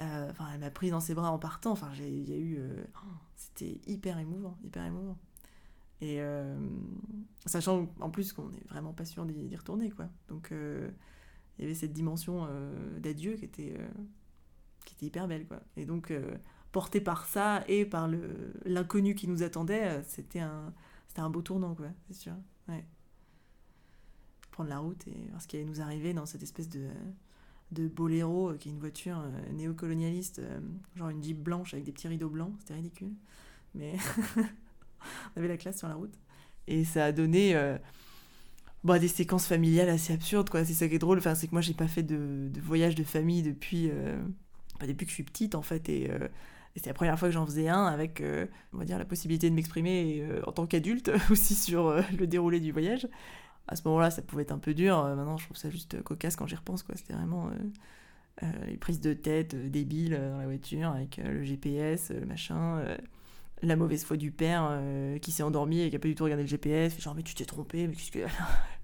S2: enfin, elle m'a pris dans ses bras en partant, enfin, y a eu. C'était hyper émouvant, hyper émouvant. Et sachant en plus qu'on n'est vraiment pas sûr d'y, retourner, quoi. Donc il y avait cette dimension d'adieu qui était qui était hyper belle, quoi. Et donc, euh, porté par ça et par l'inconnu qui nous attendait, euh, c'était un, un beau tournant, quoi, c'est sûr. Prendre la route et voir ce qui allait nous arriver dans cette espèce de, de Bolero, euh, qui est une voiture néocolonialiste, genre une Jeep blanche avec des petits rideaux blancs, c'était ridicule. Mais on avait la classe sur la route. Et ça a donné bah, des séquences familiales assez absurdes, quoi. C'est ça qui est drôle, c'est que moi, j'ai pas fait de, de, voyage de famille depuis depuis que je suis petite en fait et, euh, c'est la première fois que j'en faisais un avec euh, on va dire la possibilité de m'exprimer euh, en tant qu'adulte aussi sur le déroulé du voyage. À ce moment-là ça pouvait être un peu dur maintenant je trouve ça juste cocasse quand j'y repense quoi. C'était vraiment les prises de tête débiles dans la voiture avec le GPS le machin la mauvaise foi du père qui s'est endormi et qui a pas du tout regardé le GPS genre mais tu t'es trompé mais qu'est-ce que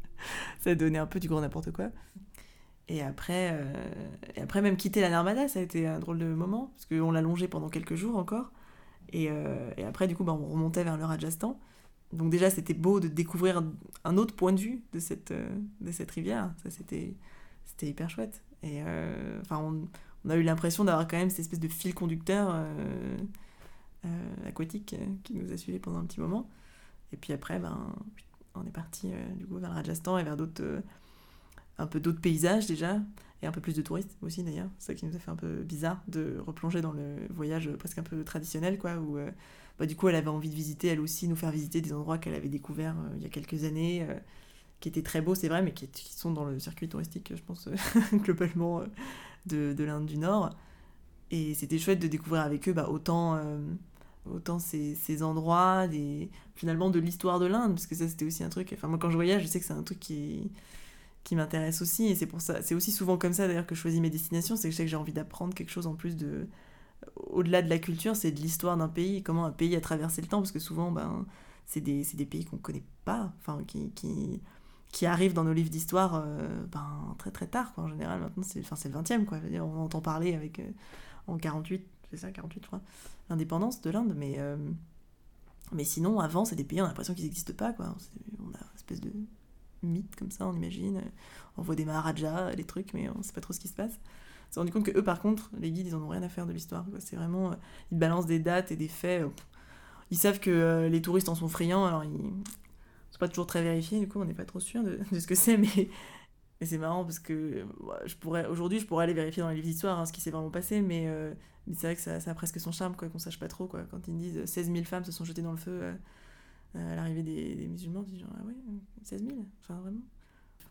S2: ça donnait un peu du grand n'importe quoi et après, euh, après, même quitter la Narmada, ça a été un drôle de moment, parce qu'on l'a longé pendant quelques jours encore. Et, euh, et après, du coup, bah, on remontait vers le Rajasthan. Donc déjà, c'était beau de découvrir un autre point de vue de cette, euh, de cette rivière. Ça, c'était, c'était hyper chouette. Et enfin, on, on, a eu l'impression d'avoir quand même cette espèce de fil conducteur aquatique qui nous a suivis pendant un petit moment. Et puis après, ben, on est parti du coup vers le Rajasthan et vers d'autres un peu d'autres paysages déjà, et un peu plus de touristes aussi d'ailleurs. C'est ça qui nous a fait un peu bizarre de replonger dans le voyage presque un peu traditionnel, quoi, où euh, bah, du coup elle avait envie de visiter, elle aussi, nous faire visiter des endroits qu'elle avait découverts euh, il y a quelques années, euh, qui étaient très beaux, c'est vrai, mais qui, sont dans le circuit touristique, je pense, globalement, de, de l'Inde du Nord. Et c'était chouette de découvrir avec eux bah, autant autant ces, ces, endroits, des, finalement de l'histoire de l'Inde, parce que ça c'était aussi un truc, enfin moi quand je voyage, je sais que c'est un truc qui, qui m'intéresse aussi. Et c'est pour ça, c'est aussi souvent comme ça d'ailleurs que je choisis mes destinations, c'est que je sais que j'ai envie d'apprendre quelque chose en plus de. Au-delà de la culture, c'est de l'histoire d'un pays, comment un pays a traversé le temps, parce que souvent, ben, c'est des, des, pays qu'on ne connaît pas, enfin, qui, qui, qui, arrivent dans nos livres d'histoire euh, ben, très très tard, quoi, en général. Maintenant, c'est le 20e, quoi. On entend parler avec, euh, en 48, c'est ça, 48, je crois, l'indépendance de l'Inde, mais. Euh, mais sinon, avant, c'est des pays, on a l'impression qu'ils n'existent pas, quoi. On a une espèce de mythe comme ça, on imagine. On voit des Maharajas, des trucs, mais on sait pas trop ce qui se passe. On s'est rendu compte que eux, par contre, les guides, ils en ont rien à faire de l'histoire. C'est vraiment. Euh, ils balancent des dates et des faits. Euh, ils savent que euh, les touristes en sont friands, alors ils sont pas toujours très vérifiés, du coup, on n'est pas trop sûr de, ce que c'est, mais. Mais c'est marrant parce que je pourrais aujourd'hui je pourrais aller vérifier dans les livres d'histoire hein, ce qui s'est vraiment passé mais, mais c'est vrai que ça, ça, a presque son charme quoi qu'on sache pas trop quoi quand ils disent 16 000 femmes se sont jetées dans le feu euh, à l'arrivée des, musulmans, on se dit ah ouais, 16 000 Enfin, vraiment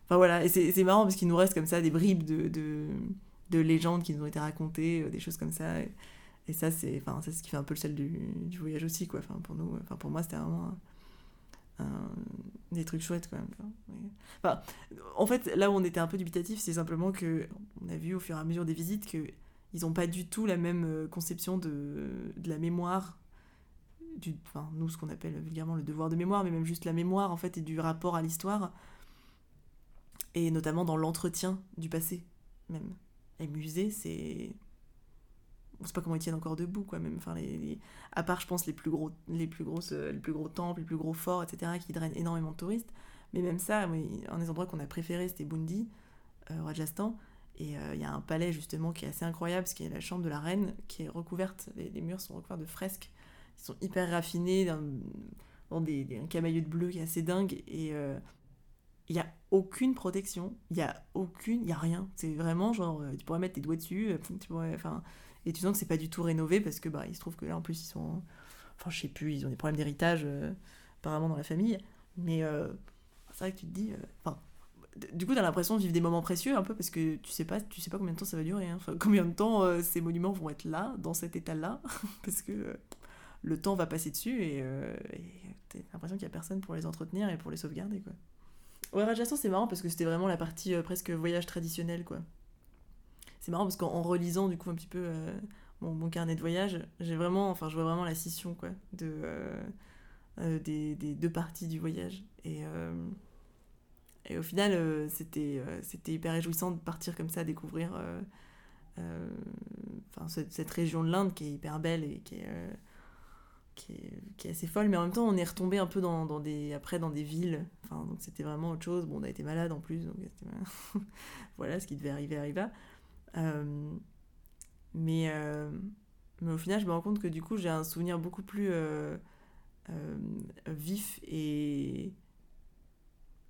S2: Enfin voilà, et c'est marrant parce qu'il nous reste comme ça des bribes de, de, de, légendes qui nous ont été racontées, euh, des choses comme ça. Et, ça, c'est enfin, ce qui fait un peu le sel du, du, voyage aussi, quoi. Enfin, pour nous, enfin, pour moi, c'était vraiment des trucs chouettes quand même. Enfin, en fait, là où on était un peu dubitatif, c'est simplement que on a vu au fur et à mesure des visites que ils n'ont pas du tout la même euh, conception de, de la mémoire, du, enfin, nous ce qu'on appelle vulgairement le devoir de mémoire, mais même juste la mémoire en fait et du rapport à l'histoire, et notamment dans l'entretien du passé même. Les musées, c'est on sait pas comment ils tiennent encore debout quoi même. Enfin les, à part je pense les plus gros les plus euh, les plus gros temples les plus gros forts etc qui drainent énormément de touristes. Mais même ça un des endroits qu'on a préféré c'était Bundi euh, Rajasthan. Et euh, il y a un palais justement qui est assez incroyable ce qui est la chambre de la reine qui est recouverte les, murs sont recouverts de fresques ils sont hyper raffinés dans, des, un camailleux de bleu qui est assez dingue et il n'y a aucune protection, il n'y a aucune, il y a rien. C'est vraiment genre, tu pourrais mettre tes doigts dessus, tu pourrais, enfin, et tu sens que c'est pas du tout rénové parce que bah, il se trouve que là en plus ils sont. Enfin, je sais plus, ils ont des problèmes d'héritage euh, apparemment dans la famille. Mais euh, c'est vrai que tu te dis. Euh, enfin, du coup, tu as l'impression de vivre des moments précieux un peu parce que tu sais pas, tu sais pas combien de temps ça va durer. Hein. Enfin, combien de temps ces monuments vont être là, dans cet état-là, parce que le temps va passer dessus et tu as l'impression qu'il y a personne pour les entretenir et pour les sauvegarder. Quoi. Rajasthan, c'est marrant parce que c'était vraiment la partie presque voyage traditionnel. quoi c'est marrant parce qu'en relisant du coup un petit peu euh, mon, carnet de voyage, j'ai vraiment, enfin je vois vraiment la scission quoi, de, euh, euh, des, deux parties du voyage. Et, et au final, c'était c'était hyper réjouissant de partir comme ça, découvrir cette, cette, région de l'Inde qui est hyper belle et qui est, qui est, assez folle, mais en même temps, on est retombé un peu dans, des, après dans des villes. Enfin, donc c'était vraiment autre chose. Bon, on a été malade en plus, donc voilà, ce qui devait arriver arriva. Euh, mais, euh, mais au final, je me rends compte que du coup, j'ai un souvenir beaucoup plus euh, vif et,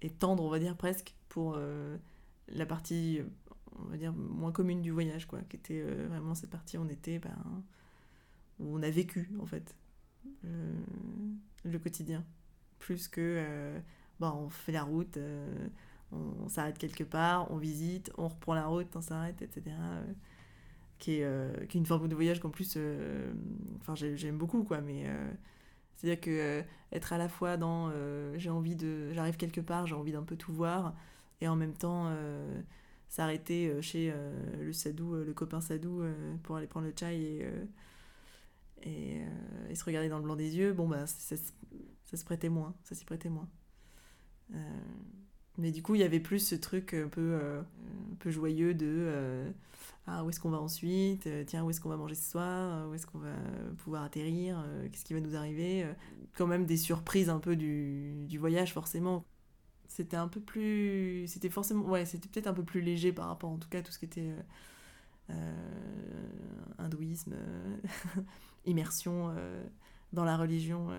S2: et tendre, on va dire presque, pour la partie, on va dire, moins commune du voyage, quoi, qui était vraiment cette partie on était, ben, où on a vécu, en fait, le quotidien. Plus que, bon, on fait la route, on, s'arrête quelque part, on visite, on reprend la route, on s'arrête, etc. Euh, qui, est, euh, qui est une forme de voyage qu'en plus, euh, enfin j'aime beaucoup, quoi, mais c'est-à-dire que être à la fois dans j'ai envie de, j'arrive quelque part, j'ai envie d'un peu tout voir, et en même temps s'arrêter chez le sadou, le copain sadou, pour aller prendre le chai et, et, et, se regarder dans le blanc des yeux, bon bah ça, se prêtait moins, ça s'y prêtait moins. Mais du coup, il y avait plus ce truc un peu, euh, un peu joyeux de euh, ah, où est-ce qu'on va ensuite? Euh, Tiens, où est-ce qu'on va manger ce soir? Où est-ce qu'on va pouvoir atterrir? Qu'est-ce qui va nous arriver? Quand même des surprises un peu du, du voyage, forcément. C'était un peu plus. C'était forcément. Ouais, c'était peut-être un peu plus léger par rapport en tout cas à tout ce qui était hindouisme, immersion dans la religion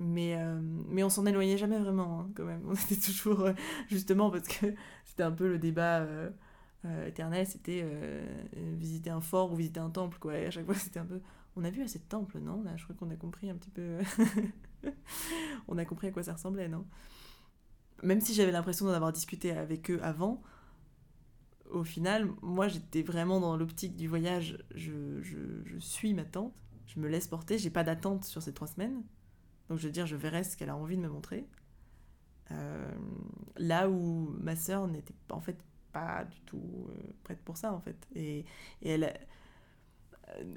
S2: mais, euh, mais on s'en éloignait jamais vraiment, hein, quand même. On était toujours, euh, justement, parce que c'était un peu le débat euh, éternel, c'était visiter un fort ou visiter un temple, quoi. Et à chaque fois, c'était un peu... On a vu assez de temples, non je crois qu'on a compris un petit peu... on a compris à quoi ça ressemblait, non? Même si j'avais l'impression d'en avoir discuté avec eux avant, au final, moi, j'étais vraiment dans l'optique du voyage. Je, je, suis ma tante, je me laisse porter, j'ai pas d'attente sur ces trois semaines donc je veux dire, je verrai ce qu'elle a envie de me montrer. Euh, là où ma sœur n'était en fait pas du tout euh, prête pour ça en fait. Et, et elle...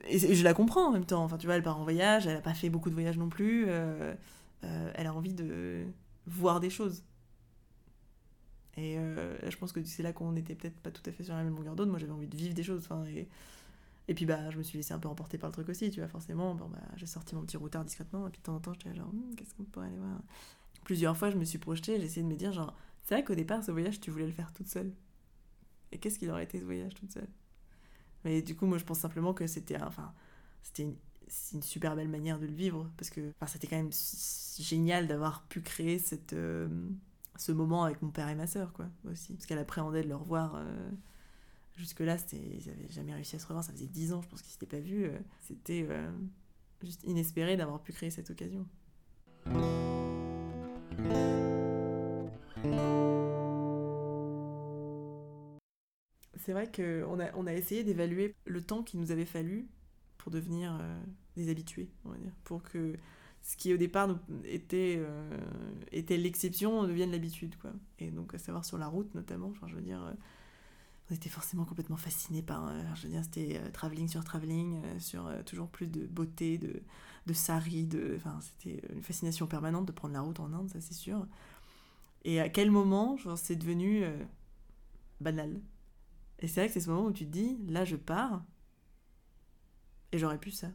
S2: Et je la comprends en même temps. Enfin, tu vois, elle part en voyage, elle n'a pas fait beaucoup de voyages non plus. Euh, elle a envie de voir des choses. Et je pense que c'est là qu'on n'était peut-être pas tout à fait sur la même longueur d'onde. Moi, j'avais envie de vivre des choses. Enfin, et, et puis bah, je me suis laissé un peu emporter par le truc aussi, tu vois, forcément. Bah, j'ai sorti mon petit routard discrètement, et puis de temps en temps, j'étais genre, hm, qu'est-ce qu'on pourrait aller voir? Plusieurs fois, je me suis projetée, j'ai essayé de me dire, genre, c'est vrai qu'au départ, ce voyage, tu voulais le faire toute seule. Et qu'est-ce qu'il aurait été ce voyage toute seule? Mais du coup, moi, je pense simplement que c'était enfin, c'était une, une, super belle manière de le vivre, parce que c'était quand même génial d'avoir pu créer cette, euh, ce moment avec mon père et ma sœur, quoi, aussi. Parce qu'elle appréhendait de le revoir. Euh, Jusque-là, ils n'avaient jamais réussi à se revoir. Ça faisait dix ans, je pense qu'ils ne s'étaient pas vus. Euh, c'était euh, juste inespéré d'avoir pu créer cette occasion. C'est vrai qu'on a, on a essayé d'évaluer le temps qu'il nous avait fallu pour devenir euh, des habitués, on va dire. Pour que ce qui au départ était, euh, était l'exception devienne l'habitude. quoi. Et donc, à savoir sur la route notamment, enfin, je veux dire, euh, on était forcément complètement fascinés par, euh, je veux dire, c'était euh, travelling sur travelling, sur toujours plus de beauté, de, de sari, de, c'était une fascination permanente de prendre la route en Inde, ça c'est sûr. Et à quel moment, genre, c'est devenu banal? Et c'est vrai que c'est ce moment où tu te dis, là je pars, et j'aurais pu ça.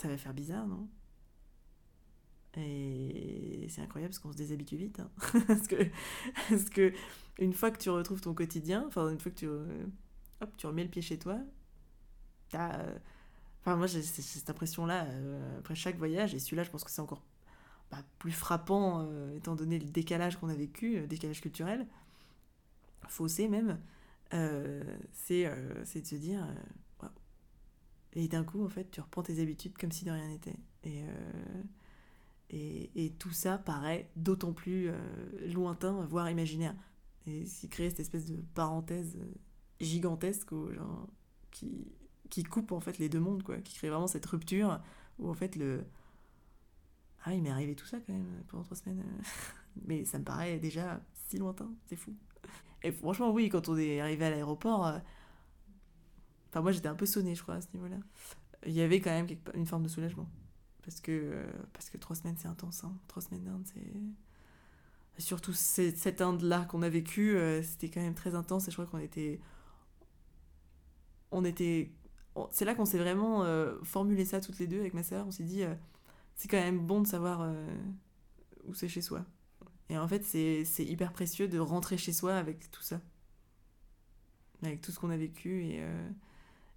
S2: Ça va faire bizarre, non? Et c'est incroyable parce qu'on se déshabitue vite. hein. parce, que, une fois que tu retrouves ton quotidien, enfin une fois que tu, euh, hop, tu remets le pied chez toi, t'as... euh, Enfin moi j'ai cette impression-là euh, après chaque voyage, et celui-là je pense que c'est encore bah, plus frappant euh, étant donné le décalage qu'on a vécu, le décalage culturel, faussé même, euh, c'est euh, c'est de se dire... Et d'un coup, en fait, tu reprends tes habitudes comme si de rien n'était. Et, euh, et, et tout ça paraît d'autant plus euh, lointain, voire imaginaire. Et qui crée cette espèce de parenthèse euh, gigantesque genre, qui, qui coupe en fait les deux mondes, quoi. Qui crée vraiment cette rupture où en fait le... Ah, il m'est arrivé tout ça quand même pendant trois semaines. Mais ça me paraît déjà si lointain, c'est fou. Et franchement, oui, quand on est arrivé à l'aéroport, enfin moi j'étais un peu sonnée, je crois, à ce niveau-là. Il y avait quand même une forme de soulagement. Parce que, euh, parce que trois semaines, c'est intense. Hein. Trois semaines d'Inde, c'est... Surtout cette Inde-là qu'on a vécue, euh, c'était quand même très intense et je crois qu'on était... On était... C'est là qu'on s'est vraiment euh, formulé ça toutes les deux avec ma sœur. On s'est dit, c'est quand même bon de savoir où c'est chez soi. Et en fait, c'est hyper précieux de rentrer chez soi avec tout ça. Avec tout ce qu'on a vécu et,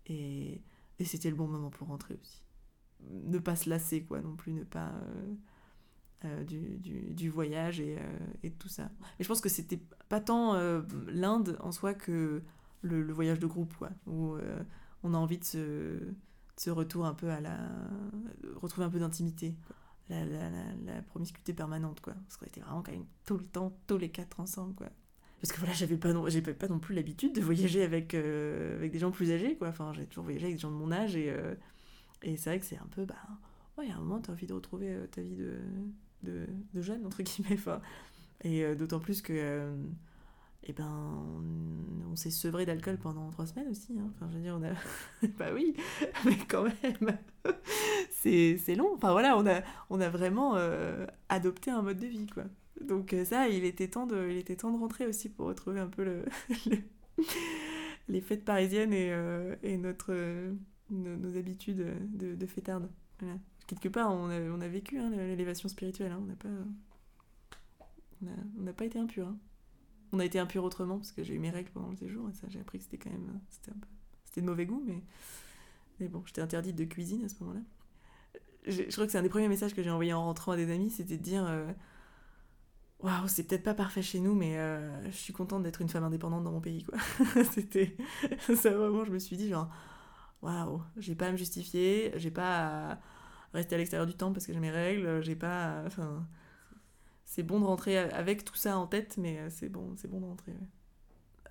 S2: et, c'était le bon moment pour rentrer aussi. Ne pas se lasser, quoi, non plus, ne pas. euh, euh, du, du, voyage et, euh, et tout ça. Mais je pense que c'était pas tant l'Inde en soi que le, voyage de groupe, quoi, où on a envie de se, ce retour un peu à la. retrouver un peu d'intimité. La, la, la, la promiscuité permanente, quoi. Parce qu'on était vraiment quand même tout le temps, tous les quatre ensemble, quoi. Parce que voilà, j'avais pas non, pas non plus l'habitude de voyager avec, euh, avec des gens plus âgés, quoi. Enfin, j'ai toujours voyagé avec des gens de mon âge et, euh, et c'est vrai que c'est un peu, bah, ouais, a un moment, t'as envie de retrouver euh, ta vie de, de, de jeune, entre guillemets, enfin. Et d'autant plus que, eh ben, on, s'est sevré d'alcool pendant trois semaines aussi, hein. Enfin, je veux dire, on a, bah oui, mais quand même, c'est, long. Enfin, voilà, on a, on a vraiment adopté un mode de vie, quoi. Donc euh, ça, il était temps de, il était temps de rentrer aussi pour retrouver un peu le, le- les fêtes parisiennes et, euh, et notre, euh, nos, habitudes de, de fêtardes. Voilà. Quelque part, on a, on a vécu hein, l'élévation spirituelle. hein. On n'a pas, on pas été impur. hein. On a été impur autrement parce que j'ai eu mes règles pendant le séjour et ça, j'ai appris que c'était quand même, c'était c'était de mauvais goût, mais, mais bon, j'étais interdite de cuisine à ce moment-là. Je crois que c'est un des premiers messages que j'ai envoyé en rentrant à des amis, c'était de dire. Waouh, c'est peut-être pas parfait chez nous, mais euh, je suis contente d'être une femme indépendante dans mon pays, quoi. C'était ça vraiment, je me suis dit genre, waouh, j'ai pas à me justifier, j'ai pas à rester à l'extérieur du temps parce que j'ai mes règles, j'ai pas, enfin, c'est bon de rentrer avec tout ça en tête, mais euh, c'est bon, c'est bon de rentrer.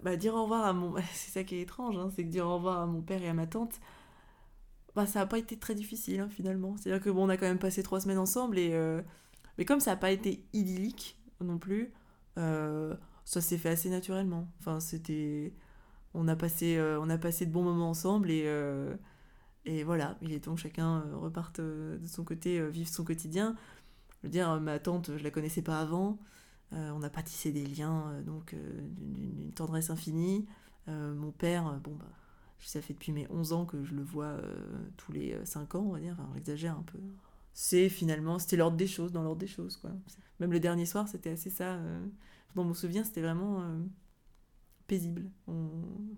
S2: Bah dire au revoir à mon, c'est ça qui est étrange, hein, c'est que dire au revoir à mon père et à ma tante, bah ça a pas été très difficile hein, finalement. C'est-à-dire que bon, on a quand même passé trois semaines ensemble et euh, mais comme ça a pas été idyllique non plus, euh, ça s'est fait assez naturellement. Enfin, c'était. On a, passé, euh, on a passé de bons moments ensemble et, euh, et voilà, il est temps que chacun reparte de son côté, vive son quotidien. Je veux dire, ma tante, je la connaissais pas avant. On a pas tissé des liens donc d'une tendresse infinie. Mon père, bon, bah, ça fait depuis mes 11 ans que je le vois tous les 5 ans, on va dire. Enfin, j'exagère un peu. C'est finalement, c'était l'ordre des choses, dans l'ordre des choses, quoi. Même le dernier soir, c'était assez ça. euh, Dans mon souvenir, c'était vraiment euh, paisible. On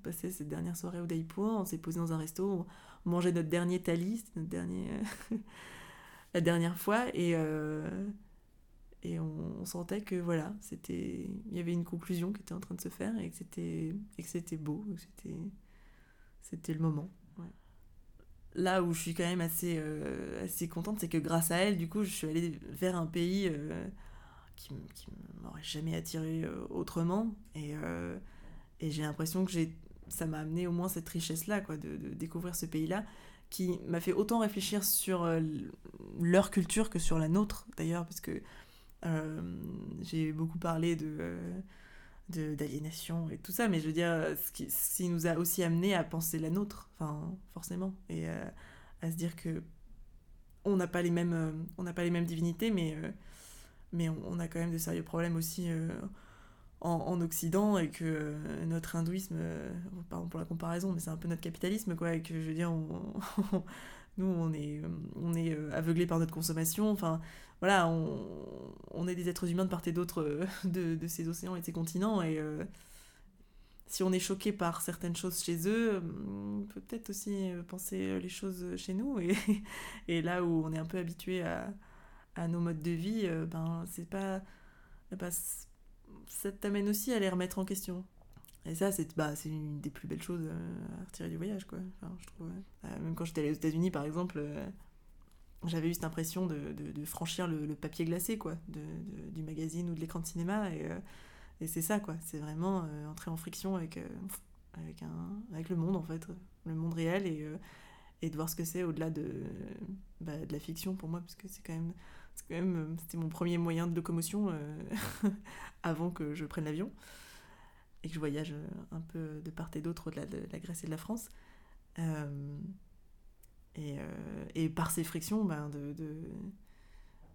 S2: passait cette dernière soirée au Daipur, on s'est posé dans un resto, on mangeait notre dernier thali, c'était notre dernier, la dernière fois, et, euh, et on, sentait que voilà, c'était, il y avait une conclusion qui était en train de se faire et que c'était, et que c'était beau, que c'était, c'était le moment. Là où je suis quand même assez, assez contente, c'est que grâce à elle, du coup, je suis allée vers un pays qui, m'aurait jamais attiré euh, autrement. Et, euh, et j'ai l'impression que j'ai, ça m'a amené au moins cette richesse-là, quoi, de, découvrir ce pays-là, qui m'a fait autant réfléchir sur euh, leur culture que sur la nôtre, d'ailleurs, parce que j'ai beaucoup parlé de d'aliénation et tout ça, mais je veux dire, ce qui, nous a aussi amené à penser la nôtre, enfin, forcément, et à se dire que on n'a pas les mêmes, pas les mêmes divinités, mais, mais on, a quand même de sérieux problèmes aussi euh, en, en Occident et que euh, notre hindouisme, euh, pardon pour la comparaison, mais c'est un peu notre capitalisme, quoi, et que je veux dire, nous, on est, on est aveuglés par notre consommation, enfin, voilà, on, on est des êtres humains de part et d'autre de, de ces océans et de ces continents, et si on est choqué par certaines choses chez eux, on peut peut-être aussi penser les choses chez nous, et, et là où on est un peu habitué à, à nos modes de vie, euh, ben, c'est pas. bah, c- ça t'amène aussi à les remettre en question. Et ça, c'est bah, une des plus belles choses euh, à retirer du voyage, quoi. Enfin, je trouve. Euh, même quand j'étais allée aux États-Unis, par exemple, euh, j'avais eu cette impression de, de- franchir le, papier glacé, quoi, de, du magazine ou de l'écran de cinéma. Et, c'est ça, quoi. C'est vraiment entrer en friction avec, avec, un, avec le monde, en fait. Le monde réel et, et de voir ce que c'est au-delà de, bah, de la fiction pour moi, parce que c'est quand même. Même euh, C'était mon premier moyen de locomotion euh, avant que je prenne l'avion et que je voyage euh, un peu de part et d'autre au-delà de la Grèce et de la France. Et, et par ces frictions, ben, de,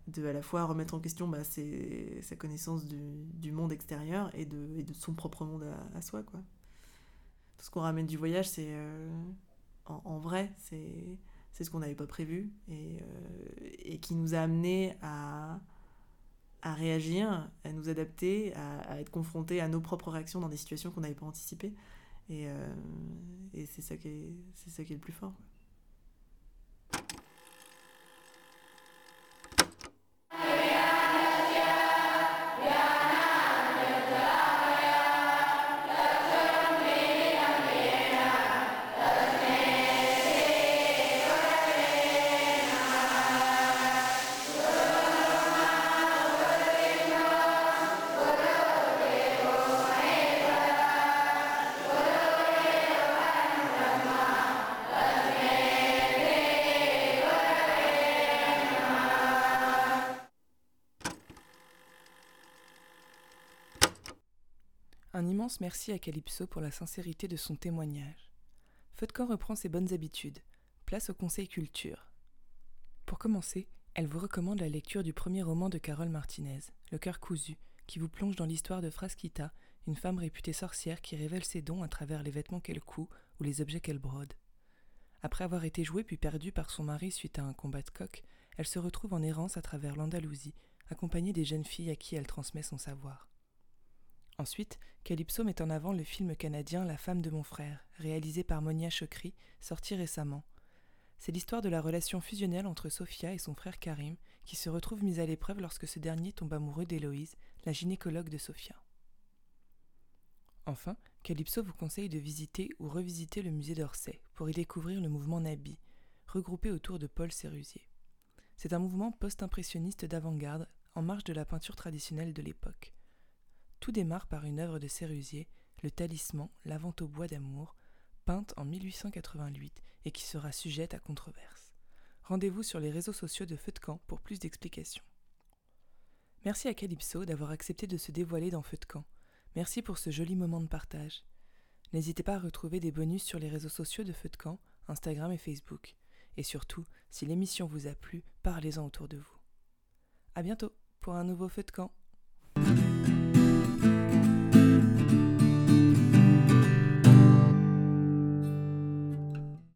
S2: de, à la fois remettre en question bah, ses- sa connaissance du, du monde extérieur et de, et de son propre monde à, soi. Quoi. Tout ce qu'on ramène du voyage, c'est en vrai, c'est c'est ce qu'on n'avait pas prévu et, euh, qui nous a amené à, réagir, à nous adapter, à, être confrontés à nos propres réactions dans des situations qu'on n'avait pas anticipées. Et, euh, c'est ça, ça qui est le plus fort.
S1: Merci à Calypso pour la sincérité de son témoignage. Feu de camp reprend ses bonnes habitudes. Place au conseil culture. Pour commencer, elle vous recommande la lecture du premier roman de Carole Martinez, Le cœur cousu, qui vous plonge dans l'histoire de Frasquita, une femme réputée sorcière qui révèle ses dons à travers les vêtements qu'elle coud ou les objets qu'elle brode. Après avoir été jouée puis perdue par son mari suite à un combat de coq, elle se retrouve en errance à travers l'Andalousie, accompagnée des jeunes filles à qui elle transmet son savoir. Ensuite, Calypso met en avant le film canadien La femme de mon frère, réalisé par Monia Chokri, sorti récemment. C'est l'histoire de la relation fusionnelle entre Sophia et son frère Karim, qui se retrouve mise à l'épreuve lorsque ce dernier tombe amoureux d'Héloïse, la gynécologue de Sophia. Enfin, Calypso vous conseille de visiter ou revisiter le musée d'Orsay pour y découvrir le mouvement Nabi, regroupé autour de Paul Sérusier. C'est un mouvement post-impressionniste d'avant-garde en marge de la peinture traditionnelle de l'époque. Tout démarre par une œuvre de Sérusier, Le Talisman, Lavant au bois d'amour, peinte en 1888 et qui sera sujette à controverse. Rendez-vous sur les réseaux sociaux de Feu de Camp pour plus d'explications. Merci à Calypso d'avoir accepté de se dévoiler dans Feu de Camp. Merci pour ce joli moment de partage. N'hésitez pas à retrouver des bonus sur les réseaux sociaux de Feu de Camp, Instagram et Facebook. Et surtout, si l'émission vous a plu, parlez-en autour de vous. À bientôt pour un nouveau Feu de Camp.